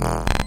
Ah.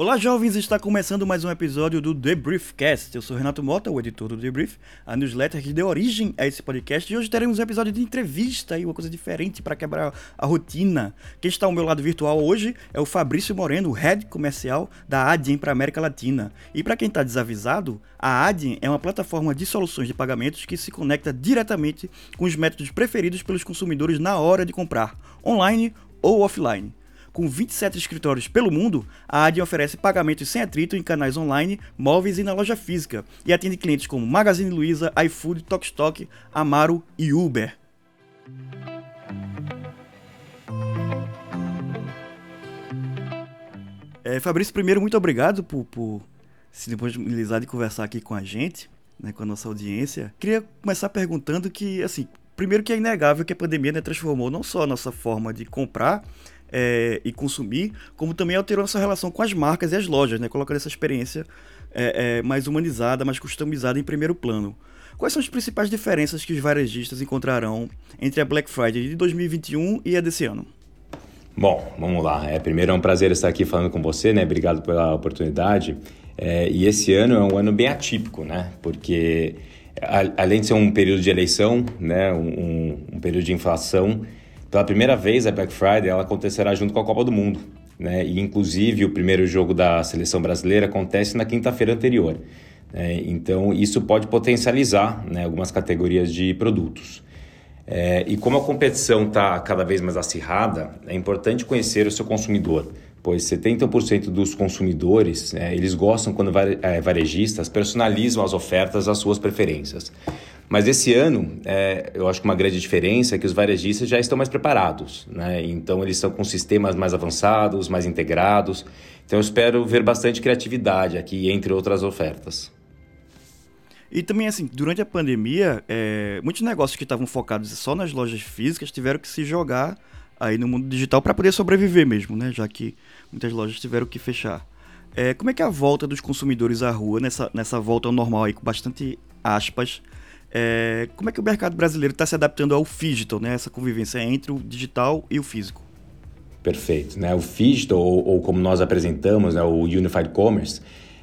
Olá, jovens! Está começando mais um episódio do The Briefcast. Eu sou Renato Mota, o editor do The Brief, a newsletter que deu origem a esse podcast. E hoje teremos um episódio de entrevista e uma coisa diferente para quebrar a rotina. Quem está ao meu lado virtual hoje é o Fabrício Moreno, head comercial da Adyen para América Latina. E para quem está desavisado, a Adyen é uma plataforma de soluções de pagamentos que se conecta diretamente com os métodos preferidos pelos consumidores na hora de comprar, online ou offline. Com 27 escritórios pelo mundo, a Adyen oferece pagamentos sem atrito em canais online, móveis e na loja física, e atende clientes como Magazine Luiza, iFood, Tokstok, Amaro e Uber. É, Fabrício, primeiro, muito obrigado por, por se disponibilizar de conversar aqui com a gente, né, com a nossa audiência. Queria começar perguntando que, assim, primeiro que é inegável que a pandemia né, transformou não só a nossa forma de comprar, é, e consumir, como também alterou nossa relação com as marcas e as lojas, né? colocando essa experiência é, é, mais humanizada, mais customizada em primeiro plano. Quais são as principais diferenças que os varejistas encontrarão entre a Black Friday de 2021 e a desse ano? Bom, vamos lá. É, primeiro é um prazer estar aqui falando com você, né? Obrigado pela oportunidade. É, e esse ano é um ano bem atípico, né? Porque a, além de ser um período de eleição, né? um, um período de inflação, pela primeira vez, a Black Friday ela acontecerá junto com a Copa do Mundo. Né? E, inclusive, o primeiro jogo da seleção brasileira acontece na quinta-feira anterior. Né? Então, isso pode potencializar né, algumas categorias de produtos. É, e como a competição está cada vez mais acirrada, é importante conhecer o seu consumidor, pois 70% dos consumidores é, eles gostam quando é, varejistas personalizam as ofertas às suas preferências. Mas esse ano, é, eu acho que uma grande diferença é que os varejistas já estão mais preparados, né? Então eles estão com sistemas mais avançados, mais integrados. Então eu espero ver bastante criatividade aqui, entre outras ofertas. E também, assim, durante a pandemia, é, muitos negócios que estavam focados só nas lojas físicas tiveram que se jogar aí no mundo digital para poder sobreviver mesmo, né? Já que muitas lojas tiveram que fechar. É, como é que é a volta dos consumidores à rua, nessa, nessa volta ao normal aí, com bastante aspas, é, como é que o mercado brasileiro está se adaptando ao digital, né? Essa convivência entre o digital e o físico. Perfeito. Né? O digital, ou, ou como nós apresentamos, né, o Unified Commerce,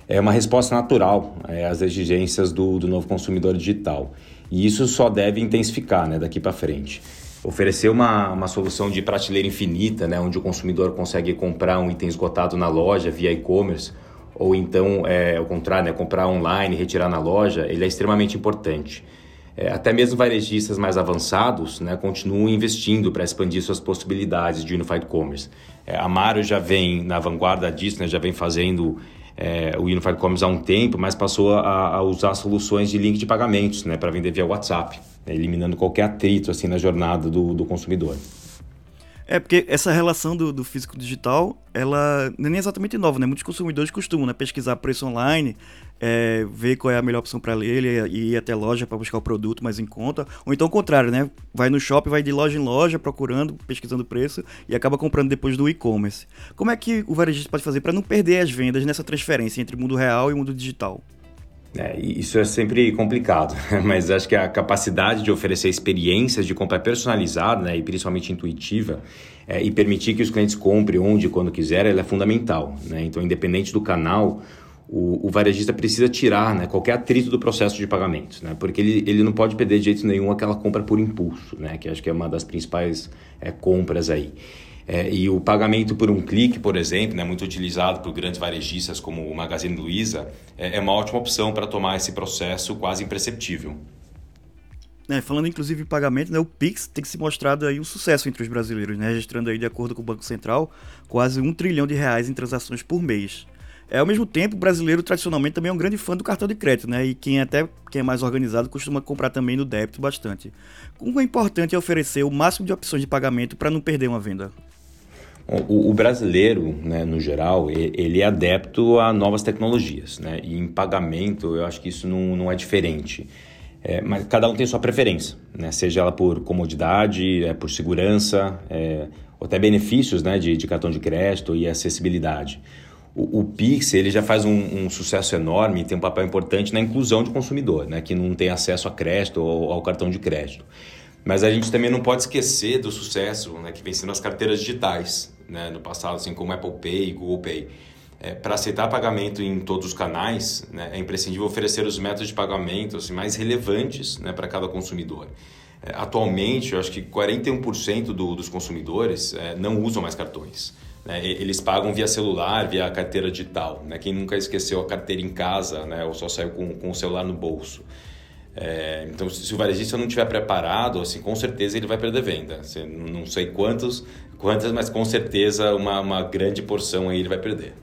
é uma resposta natural é, às exigências do, do novo consumidor digital. E isso só deve intensificar né, daqui para frente. Oferecer uma, uma solução de prateleira infinita, né, onde o consumidor consegue comprar um item esgotado na loja via e-commerce, ou então, é, ao contrário, né, comprar online retirar na loja, ele é extremamente importante. É, até mesmo varejistas mais avançados né, continuam investindo para expandir suas possibilidades de Unified Commerce. É, a Maro já vem na vanguarda disso, né, já vem fazendo é, o Unified Commerce há um tempo, mas passou a, a usar soluções de link de pagamentos né, para vender via WhatsApp, né, eliminando qualquer atrito assim, na jornada do, do consumidor. É, porque essa relação do, do físico digital, ela não é nem exatamente nova, né? Muitos consumidores costumam né, pesquisar preço online, é, ver qual é a melhor opção para ele e ir até loja para buscar o produto mais em conta. Ou então o contrário, né? Vai no shopping, vai de loja em loja procurando, pesquisando preço e acaba comprando depois do e-commerce. Como é que o varejista pode fazer para não perder as vendas nessa transferência entre o mundo real e o mundo digital? É, isso é sempre complicado, mas acho que a capacidade de oferecer experiências de compra personalizada né, e principalmente intuitiva é, e permitir que os clientes comprem onde e quando quiser, ela é fundamental. Né? Então, independente do canal, o, o, varejista precisa tirar né, qualquer atrito do processo de pagamento, né? porque ele, ele não pode perder de jeito nenhum aquela compra por impulso, né? que acho que é uma das principais é, compras aí. É, e o pagamento por um clique, por exemplo, né, muito utilizado por grandes varejistas como o Magazine Luiza, é, é uma ótima opção para tomar esse processo quase imperceptível. É, falando inclusive em pagamento, né, o Pix tem se mostrado aí um sucesso entre os brasileiros, né, registrando aí, de acordo com o Banco Central, quase um trilhão de reais em transações por mês. É, ao mesmo tempo, o brasileiro tradicionalmente também é um grande fã do cartão de crédito, né? E quem até quem é mais organizado costuma comprar também no débito bastante. Como é importante oferecer o máximo de opções de pagamento para não perder uma venda? O, o, brasileiro, né, no geral, ele é adepto a novas tecnologias, né? E em pagamento, eu acho que isso não, não é diferente. É, mas cada um tem sua preferência, né? Seja ela por comodidade, é, por segurança, é, ou até benefícios, né, de, de cartão de crédito e acessibilidade. o, o Pix ele já faz um, um, sucesso enorme e tem um papel importante na inclusão de consumidor, né, que não tem acesso a crédito ou ao cartão de crédito. Mas a gente também não pode esquecer do sucesso né, que vem sendo as carteiras digitais né, no passado, assim como Apple Pay e Google Pay. É, Para aceitar pagamento em todos os canais, né, é imprescindível oferecer os métodos de pagamento assim, mais relevantes né, para cada consumidor. É, atualmente, eu acho que 41% do, dos consumidores é, não usam mais cartões. Né? Eles pagam via celular, via carteira digital. Né? Quem nunca esqueceu a carteira em casa né? ou só saiu com, com o celular no bolso. É, então, se o varejista não estiver preparado, assim, com certeza ele vai perder venda. Assim, não sei quantos, quantas, mas com certeza uma, uma grande porção aí ele vai perder.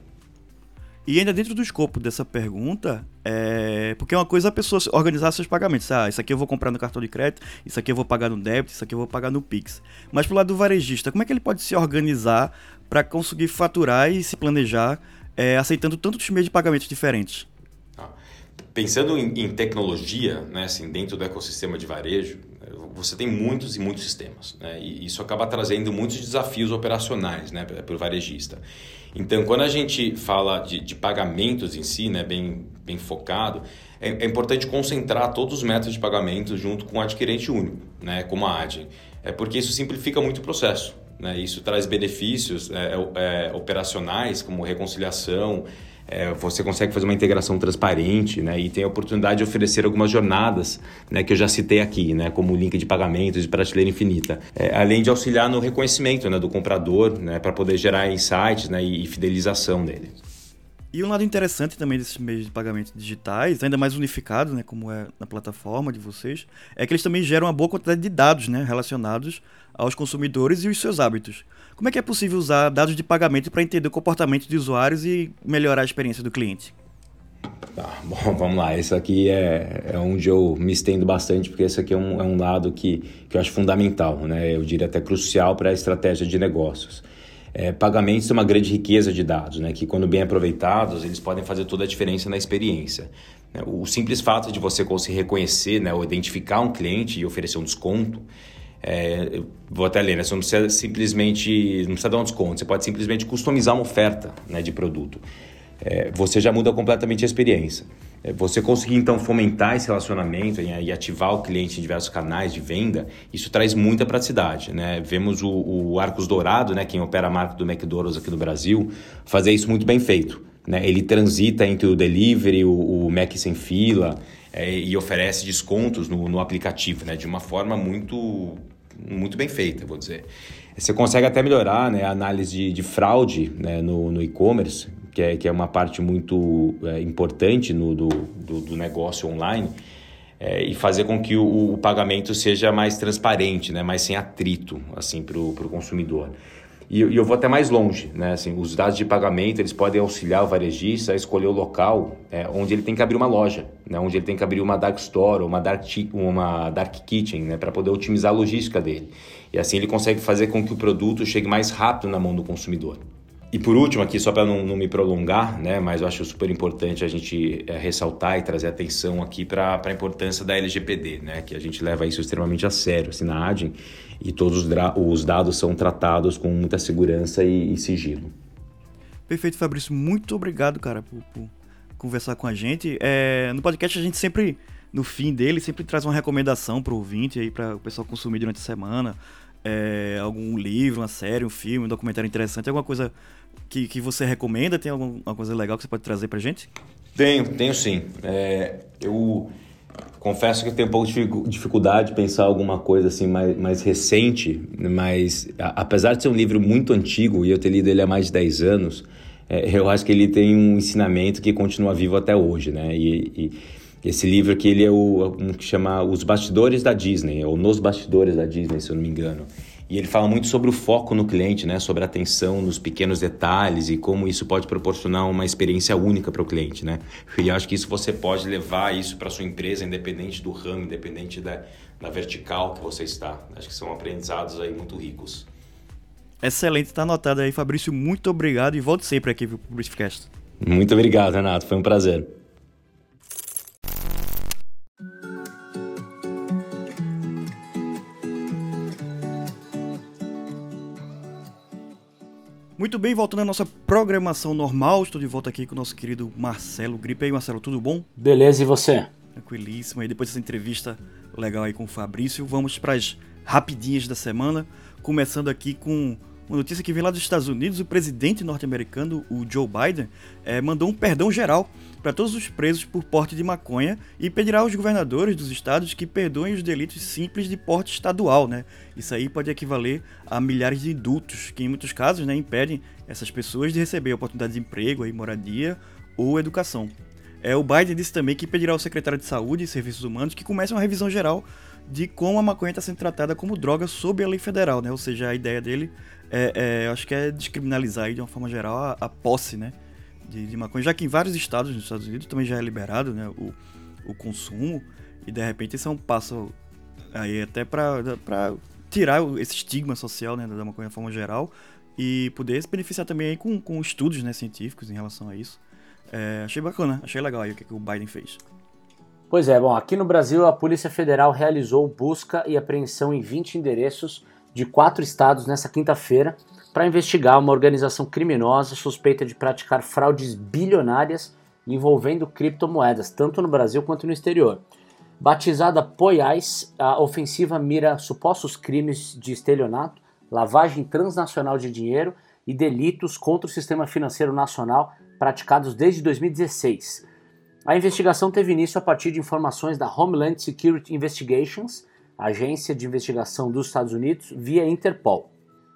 E ainda dentro do escopo dessa pergunta, é... porque é uma coisa a pessoa organizar seus pagamentos. Ah, isso aqui eu vou comprar no cartão de crédito, isso aqui eu vou pagar no débito, isso aqui eu vou pagar no Pix. Mas pro lado do varejista, como é que ele pode se organizar para conseguir faturar e se planejar é, aceitando tantos meios de pagamentos diferentes? Pensando em, em, tecnologia, né, assim, dentro do ecossistema de varejo, você tem muitos e muitos sistemas. Né, e isso acaba trazendo muitos desafios operacionais né, para o varejista. Então, quando a gente fala de, de pagamentos em si, né, bem, bem focado, é, é, importante concentrar todos os métodos de pagamento junto com o adquirente único, né, como a ADIN. É porque isso simplifica muito o processo. Né? Isso traz benefícios é, é, é, operacionais, como reconciliação, é, você consegue fazer uma integração transparente né? e tem a oportunidade de oferecer algumas jornadas né? que eu já citei aqui, né? como link de pagamentos e prateleira infinita. É, além de auxiliar no reconhecimento né? do comprador né? para poder gerar insights né? e fidelização dele. E um lado interessante também desses meios de pagamento digitais, ainda mais unificados, né, como é na plataforma de vocês, é que eles também geram uma boa quantidade de dados né, relacionados aos consumidores e os seus hábitos. Como é que é possível usar dados de pagamento para entender o comportamento de usuários e melhorar a experiência do cliente? Tá, bom, vamos lá. Esse aqui é, é onde eu me estendo bastante, porque esse aqui é um, é um lado que, que eu acho fundamental, né? eu diria até crucial para a estratégia de negócios. É, pagamentos são uma grande riqueza de dados, né, que quando bem aproveitados, eles podem fazer toda a diferença na experiência. Né. O simples fato de você conseguir reconhecer né, ou identificar um cliente e oferecer um desconto, é, vou até ler, né, você não precisa simplesmente, não precisa dar um desconto, você pode simplesmente customizar uma oferta né, de produto. É, você já muda completamente a experiência. É, você conseguir então fomentar esse relacionamento e ativar o cliente em diversos canais de venda, isso traz muita praticidade. Né? Vemos o, o Arcos Dourado, né, quem opera a marca do McDonald's aqui no Brasil, fazer isso muito bem feito. Né? Ele transita entre o delivery, o, o Mac sem fila é, e oferece descontos no, no aplicativo né? de uma forma muito, muito bem feita, vou dizer. Você consegue até melhorar né, a análise de, de fraude né, no, no e-commerce, que é, que é uma parte muito é, importante no, do, do, do negócio online, é, e fazer com que o, o, pagamento seja mais transparente, né, mais sem atrito assim, para o consumidor. E, e, eu vou até mais longe, né? Assim, os dados de pagamento eles podem auxiliar o varejista a escolher o local é, onde ele tem que abrir uma loja, né? onde ele tem que abrir uma dark store, uma dark, uma dark kitchen, né? para poder otimizar a logística dele. E assim ele consegue fazer com que o produto chegue mais rápido na mão do consumidor. E por último aqui, só para não, não, me prolongar, né, mas eu acho super importante a gente é, ressaltar e trazer atenção aqui para a importância da LGPD, né, que a gente leva isso extremamente a sério assim, na ADIM e todos os, os dados são tratados com muita segurança e, e, sigilo. Perfeito, Fabrício. Muito obrigado, cara, por, por conversar com a gente. É, no podcast a gente sempre, no fim dele, sempre traz uma recomendação para o ouvinte para o pessoal consumir durante a semana. É, algum livro, uma série, um filme, um documentário interessante, alguma coisa que, que você recomenda? Tem alguma coisa legal que você pode trazer pra gente? Tenho, tenho sim. É, eu confesso que eu tenho um pouco de dificuldade de pensar alguma coisa assim mais, mais recente, mas a, apesar de ser um livro muito antigo e eu ter lido ele há mais de 10 anos, é, eu acho que ele tem um ensinamento que continua vivo até hoje, né? E, e esse livro aqui ele é o um que chama Os Bastidores da Disney, ou Nos Bastidores da Disney, se eu não me engano. E ele fala muito sobre o foco no cliente, né? sobre a atenção nos pequenos detalhes e como isso pode proporcionar uma experiência única para o cliente. Né? E acho que isso você pode levar isso para sua empresa, independente do ramo, independente da, da vertical que você está. Acho que são aprendizados aí muito ricos. Excelente, está anotado aí, Fabrício. Muito obrigado e volte sempre aqui para o. Muito obrigado, Renato. Foi um prazer. Muito bem, voltando à nossa programação normal, estou de volta aqui com o nosso querido Marcelo Gripe. aí, Marcelo, tudo bom? Beleza, e você? Tranquilíssimo. E depois dessa entrevista legal aí com o Fabrício, vamos para as rapidinhas da semana, começando aqui com uma notícia que vem lá dos Estados Unidos, o presidente norte-americano, o Joe Biden, é, mandou um perdão geral para todos os presos por porte de maconha e pedirá aos governadores dos estados que perdoem os delitos simples de porte estadual, né? Isso aí pode equivaler a milhares de indultos, que em muitos casos né, impedem essas pessoas de receber oportunidade de emprego, aí, moradia ou educação. É, o Biden disse também que pedirá ao secretário de Saúde e Serviços Humanos que comece uma revisão geral de como a maconha está sendo tratada como droga sob a lei federal, né? Ou seja, a ideia dele é, é acho que é descriminalizar aí, de uma forma geral a, a posse, né? De, de, maconha, já que em vários estados nos Estados Unidos também já é liberado, né? O, o consumo e de repente isso é um passo aí até para tirar esse estigma social, né? Da maconha de forma geral e poder se beneficiar também aí com, com estudos, né? Científicos em relação a isso. É, achei bacana, achei legal aí o que, que o Biden fez. Pois é, bom, aqui no Brasil a Polícia Federal realizou busca e apreensão em 20 endereços de quatro estados nessa quinta-feira para investigar uma organização criminosa suspeita de praticar fraudes bilionárias envolvendo criptomoedas, tanto no Brasil quanto no exterior. Batizada Poiais, a ofensiva mira supostos crimes de estelionato, lavagem transnacional de dinheiro e delitos contra o sistema financeiro nacional praticados desde 2016. A investigação teve início a partir de informações da Homeland Security Investigations, agência de investigação dos Estados Unidos, via Interpol.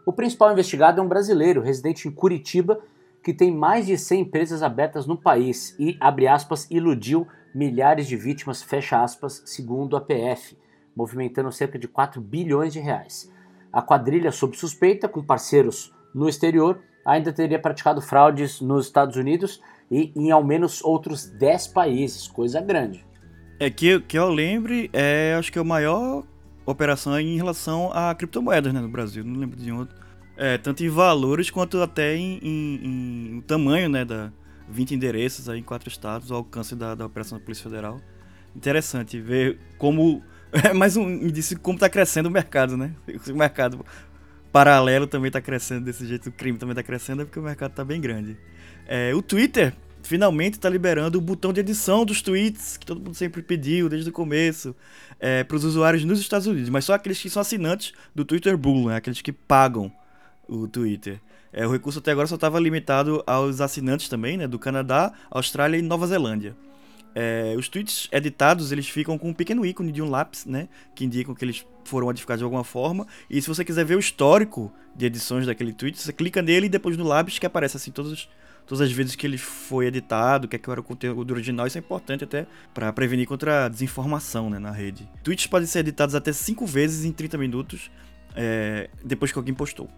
O principal investigado é um brasileiro residente em Curitiba que tem mais de 100 empresas abertas no país e, abre aspas, iludiu milhares de vítimas, fecha aspas, segundo a PF, movimentando cerca de 4 bilhões de reais. A quadrilha sob suspeita, com parceiros no exterior, ainda teria praticado fraudes nos Estados Unidos e em ao menos outros 10 países, coisa grande. É que, que eu lembre, é, acho que é a maior operação em relação a criptomoedas né, no Brasil, não lembro de outro. É, tanto em valores quanto até em, em, em tamanho, né, da 20 endereços aí em quatro estados, o alcance da, da operação da Polícia Federal. Interessante ver como é mais um indício como está crescendo o mercado, né? O mercado paralelo também está crescendo desse jeito, o crime também está crescendo, é porque o mercado está bem grande. É, o Twitter finalmente está liberando o botão de edição dos tweets, que todo mundo sempre pediu desde o começo, é, para os usuários nos Estados Unidos, mas só aqueles que são assinantes do Twitter Blue, né, aqueles que pagam o Twitter. É, o recurso até agora só estava limitado aos assinantes também, né, do Canadá, Austrália e Nova Zelândia. É, os tweets editados eles ficam com um pequeno ícone de um lápis, né, que indicam que eles foram modificados de alguma forma. E se você quiser ver o histórico de edições daquele tweet, você clica nele e depois no lápis que aparece assim todos todas as vezes que ele foi editado, que, é que era o conteúdo original, isso é importante até para prevenir contra a desinformação né, na rede. Tweets podem ser editados até 5 vezes em 30 minutos é, depois que alguém postou.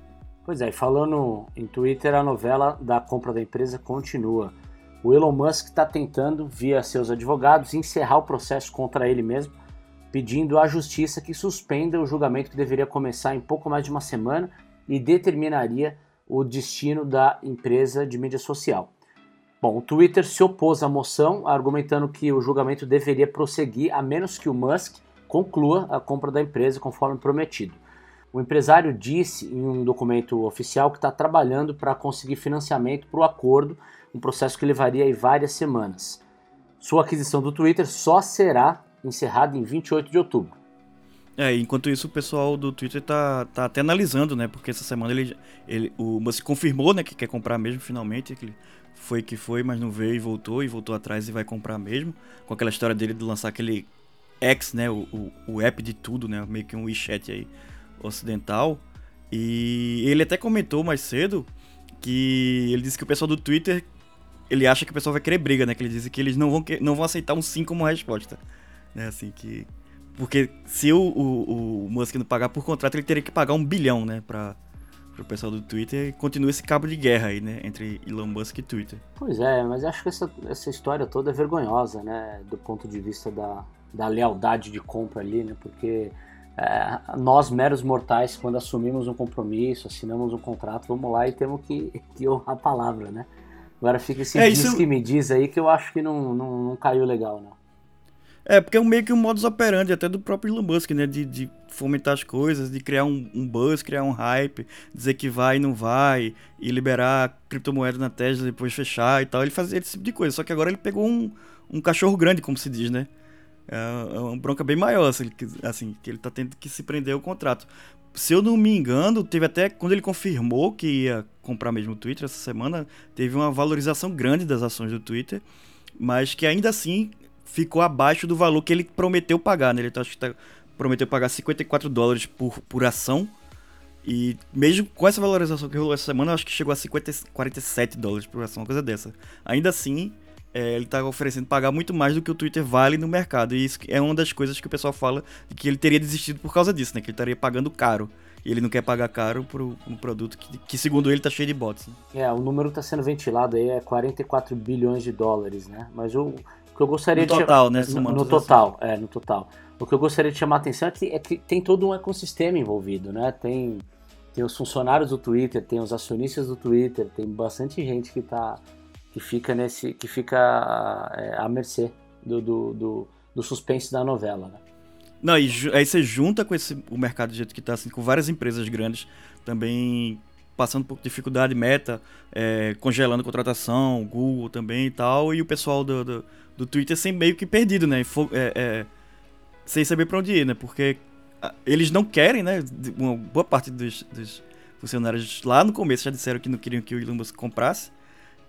Pois é, falando em Twitter, a novela da compra da empresa continua. O Elon Musk está tentando, via seus advogados, encerrar o processo contra ele mesmo, pedindo à justiça que suspenda o julgamento que deveria começar em pouco mais de uma semana e determinaria o destino da empresa de mídia social. Bom, o Twitter se opôs à moção, argumentando que o julgamento deveria prosseguir a menos que o Musk conclua a compra da empresa conforme prometido. O empresário disse em um documento oficial que está trabalhando para conseguir financiamento para o acordo, um processo que levaria várias semanas. Sua aquisição do Twitter só será encerrada em 28 de outubro. É, enquanto isso o pessoal do Twitter tá, tá até analisando, né? Porque essa semana ele, ele o Musk confirmou, né, que quer comprar mesmo finalmente, que foi que foi, mas não veio e voltou e voltou atrás e vai comprar mesmo, com aquela história dele de lançar aquele X, né, o, o, o app de tudo, né, meio que um WeChat aí ocidental. E ele até comentou mais cedo que ele disse que o pessoal do Twitter ele acha que o pessoal vai querer briga, né? Que ele disse que eles não vão, não vão aceitar um sim como resposta. Né? Assim, que porque se o, o, o Musk não pagar por contrato, ele teria que pagar um bilhão, né? Pra, pro pessoal do Twitter e continua esse cabo de guerra aí, né? Entre Elon Musk e Twitter. Pois é, mas acho que essa, essa história toda é vergonhosa, né? Do ponto de vista da, da lealdade de compra ali, né? Porque é, nós, meros mortais, quando assumimos um compromisso, assinamos um contrato, vamos lá e temos que, que honrar a palavra, né? Agora fica esse é, isso... que me diz aí que eu acho que não, não, não caiu legal, não. É, porque é meio que um modus operandi até do próprio Elon Musk, né? De, de fomentar as coisas, de criar um, um, buzz, criar um hype, dizer que vai e não vai, e liberar criptomoeda na Tesla depois fechar e tal. Ele fazia esse tipo de coisa. Só que agora ele pegou um, um cachorro grande, como se diz, né? É, é uma bronca bem maior, assim, que, assim, que ele tá tendo que se prender ao contrato. Se eu não me engano, teve até quando ele confirmou que ia comprar mesmo o Twitter essa semana, teve uma valorização grande das ações do Twitter, mas que ainda assim ficou abaixo do valor que ele prometeu pagar, né? Ele tá, acho que tá, prometeu pagar 54 dólares por, por ação. E mesmo com essa valorização que rolou essa semana, acho que chegou a 50, 47 dólares por ação, uma coisa dessa. Ainda assim, é, ele está oferecendo pagar muito mais do que o Twitter vale no mercado. E isso é uma das coisas que o pessoal fala que ele teria desistido por causa disso, né? Que ele estaria pagando caro. E ele não quer pagar caro por um produto que, que segundo ele, está cheio de bots. Né? É, o número está sendo ventilado aí, é 44 bilhões de dólares, né? Mas o que eu gostaria no de... Total, né? No, no total, assim. é, no total. O que eu gostaria de chamar a atenção é que, é que tem todo um ecossistema envolvido, né? Tem, tem os funcionários do Twitter, tem os acionistas do Twitter, tem bastante gente que está que fica nesse que fica é, à mercê do, do, do, do, suspense da novela, né? Não, e aí você junta com esse, o mercado do jeito que está, assim, com várias empresas grandes também passando por dificuldade, Meta, é, congelando contratação, Google também e tal, e o pessoal do, do, do Twitter sem meio que perdido, né? É, é, sem saber para onde ir, né? Porque eles não querem, né? Uma boa parte dos, dos, funcionários lá no começo já disseram que não queriam que o Elon Musk comprasse.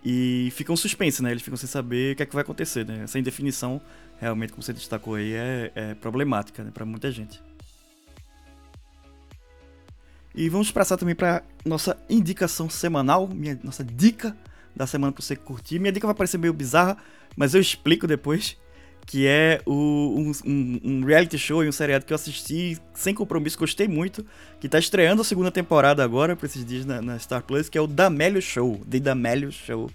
E ficam suspensos, né? Eles ficam sem saber o que é que vai acontecer, né? Essa indefinição, realmente, como você destacou aí, é, é problemática né? para muita gente. E vamos passar também para nossa indicação semanal, minha, nossa dica da semana para você curtir. Minha dica vai parecer meio bizarra, mas eu explico depois que é o, um, um, reality show e um seriado que eu assisti sem compromisso, gostei muito, que tá estreando a segunda temporada agora, por esses dias na, na Star Plus, que é o D'Amelio Show, The D'Amelio Show,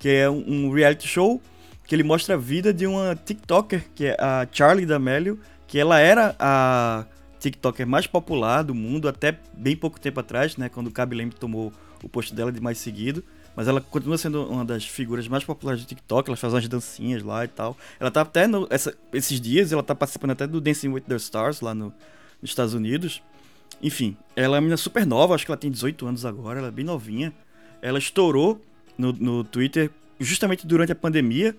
que é um, um, reality show que ele mostra a vida de uma TikToker, que é a Charlie D'Amelio, que ela era a TikToker mais popular do mundo até bem pouco tempo atrás, né, quando o Kaby Lame tomou o posto dela de mais seguido. Mas ela continua sendo uma das figuras mais populares do TikTok, ela faz umas dancinhas lá e tal. Ela tá até no, essa, esses dias, ela tá participando até do Dancing with the Stars lá no, nos Estados Unidos. Enfim, ela é uma menina super nova, acho que ela tem 18 anos agora, ela é bem novinha. Ela estourou no, no Twitter justamente durante a pandemia.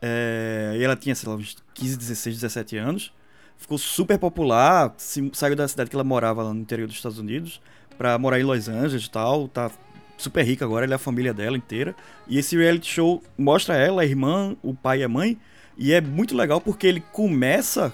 É, e ela tinha, sei lá, uns 15, 16, 17 anos. Ficou super popular, se, saiu da cidade que ela morava lá no interior dos Estados Unidos para morar em Los Angeles e tal. Tá super rica agora, ela é a família dela inteira. E esse reality show mostra ela, a irmã, o pai e a mãe. E é muito legal porque ele começa.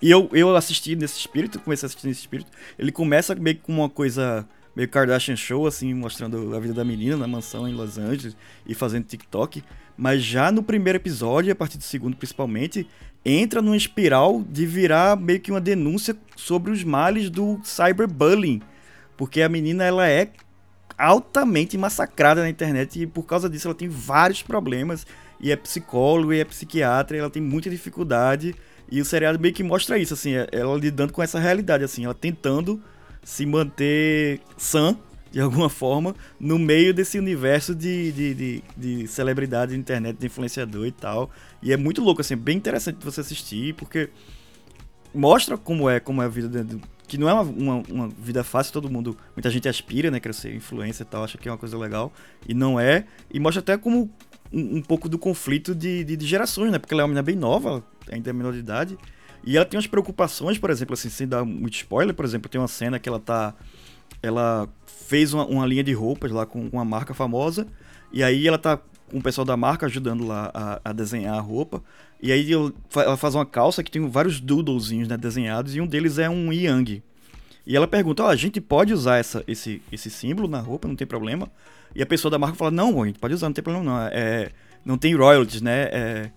E eu, eu assisti nesse espírito, comecei a assistir nesse espírito. Ele começa meio com uma coisa meio Kardashian Show, assim, mostrando a vida da menina na mansão em Los Angeles e fazendo TikTok. Mas já no primeiro episódio, a partir do segundo principalmente, entra numa espiral de virar meio que uma denúncia sobre os males do cyberbullying. Porque a menina, ela é altamente massacrada na internet e por causa disso ela tem vários problemas e é psicólogo e é psiquiatra, e ela tem muita dificuldade e o seriado meio que mostra isso assim, é, ela lidando com essa realidade assim, ela tentando se manter sã de alguma forma no meio desse universo de, de, de, de celebridade de internet, de influenciador e tal. E é muito louco assim, bem interessante você assistir porque mostra como é como é a vida de, que não é uma, uma, uma, vida fácil, todo mundo, muita gente aspira, né, crescer influência e tal, acha que é uma coisa legal, e não é, e mostra até como um, um pouco do conflito de, de, de, gerações, né, porque ela é uma menina bem nova, ainda é menor de idade, e ela tem umas preocupações, por exemplo, assim, sem dar muito spoiler, por exemplo, tem uma cena que ela tá, ela fez uma, uma linha de roupas lá com, uma marca famosa, e aí ela tá com o pessoal da marca ajudando lá a, a desenhar a roupa, e aí ela faz uma calça que tem vários doodlezinhos né, desenhados e um deles é um Yang. E ela pergunta: oh, a gente pode usar essa, esse, esse símbolo na roupa, não tem problema. E a pessoa da marca fala: Não, a gente pode usar, não tem problema não. É, não tem royalties, né? É,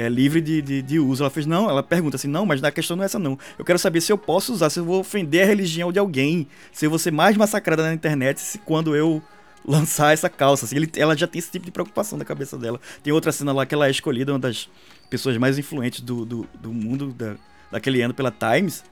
é livre de, de, de, uso. Ela fez: Não, ela pergunta assim: Não, mas a questão não é essa não. Eu quero saber se eu posso usar, se eu vou ofender a religião de alguém, se eu vou ser mais massacrada na internet se, quando eu lançar essa calça. Assim, ele, ela já tem esse tipo de preocupação na cabeça dela. Tem outra cena lá que ela é escolhida, uma das pessoas mais influentes do, do, do mundo da, daquele ano pela Times.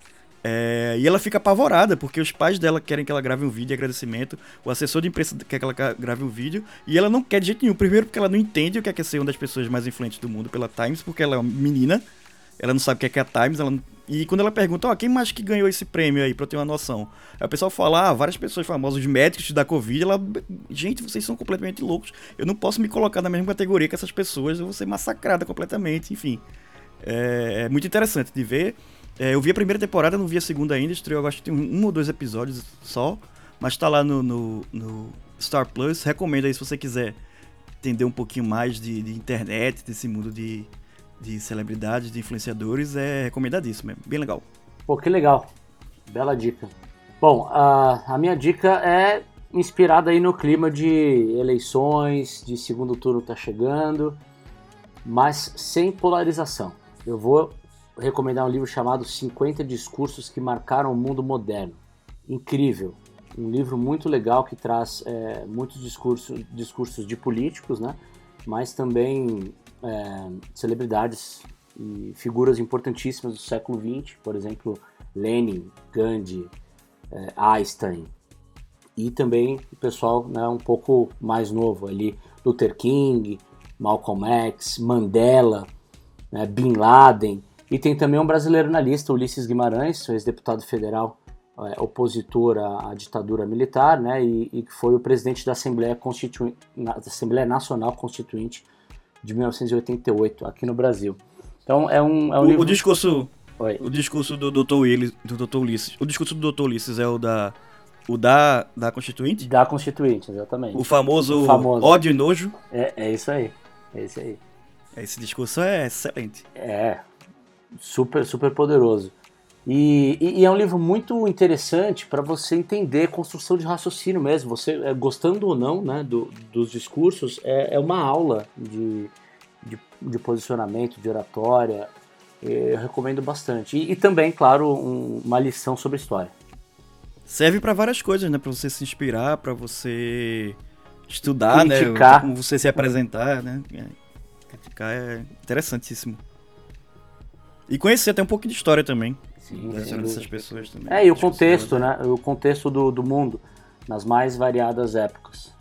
É, e ela fica apavorada, porque os pais dela querem que ela grave um vídeo de agradecimento, o assessor de imprensa quer que ela grave um vídeo, e ela não quer de jeito nenhum. Primeiro, porque ela não entende o que é, que é ser uma das pessoas mais influentes do mundo pela Times, porque ela é uma menina, ela não sabe o que é, que é a Times, ela não e quando ela pergunta, ó, oh, quem mais que ganhou esse prêmio aí, pra eu ter uma noção? Aí o pessoal fala, ah, várias pessoas famosas, médicos da Covid, ela, gente, vocês são completamente loucos. Eu não posso me colocar na mesma categoria que essas pessoas, eu vou ser massacrada completamente, enfim. É, é muito interessante de ver. É, eu vi a primeira temporada, não vi a segunda ainda, estreou, acho que tem um, ou dois episódios só, mas tá lá no, no, no Star Plus. Recomendo aí se você quiser entender um pouquinho mais de, de internet, desse mundo de, de celebridades, de influenciadores, é recomendadíssimo, é bem legal. Pô, que legal. Bela dica. Bom, a, a minha dica é inspirada aí no clima de eleições, de segundo turno tá chegando, mas sem polarização. Eu vou recomendar um livro chamado 50 Discursos que Marcaram o Mundo Moderno. Incrível. Um livro muito legal que traz é, muitos discursos, discursos de políticos, né? mas também é, celebridades e figuras importantíssimas do século XX, por exemplo, Lenin, Gandhi, é, Einstein, e também o pessoal né, um pouco mais novo ali, Luther King, Malcolm X, Mandela, né, Bin Laden, e tem também um brasileiro na lista, Ulisses Guimarães, ex-deputado federal é, opositor à, à, ditadura militar, né, e, que foi o presidente da Assembleia, Constituinte, da Assembleia Nacional Constituinte de 1988 aqui no Brasil. Então é um, é um o, livro... o discurso Oi. O discurso do Dr. Willis, do Dr. Ulisses. O discurso do Dr. Ulisses é o da o da da Constituinte? Da Constituinte, exatamente. O famoso, o famoso. ódio e nojo. É, é isso aí. É isso aí. Esse discurso é excelente. É. Super super poderoso. E, e, e, é um livro muito interessante para você entender construção de raciocínio mesmo. Você, é, gostando ou não né, do, dos discursos, é, é uma aula de, de, de, posicionamento, de oratória. Eu recomendo bastante. E, e também, claro, um, uma lição sobre história. Serve para várias coisas, né? Para você se inspirar, para você estudar, né? Criticar. né? Como você se apresentar, né? É, criticar é interessantíssimo. E conhecer até um pouco de história também. Sim, dessas pessoas também. É, e o contexto, né? O contexto do, do mundo, nas mais variadas épocas.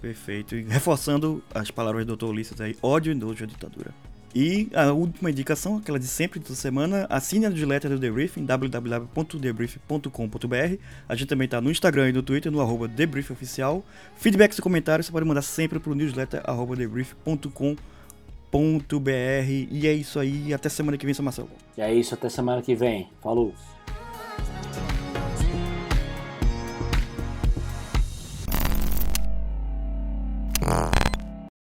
Perfeito. E reforçando as palavras do Dr. Ulisses aí, ódio e nojo à ditadura. E a última indicação, aquela de sempre da semana, assine a newsletter do The Briefing, www.thebrief.com.br. A gente também está no Instagram e no Twitter, no arroba TheBriefOficial. Feedbacks e comentários você pode mandar sempre para o newsletter arroba e é isso aí. Até semana que vem, seu Marcelo. E é isso, até semana que vem. Falou. Ah.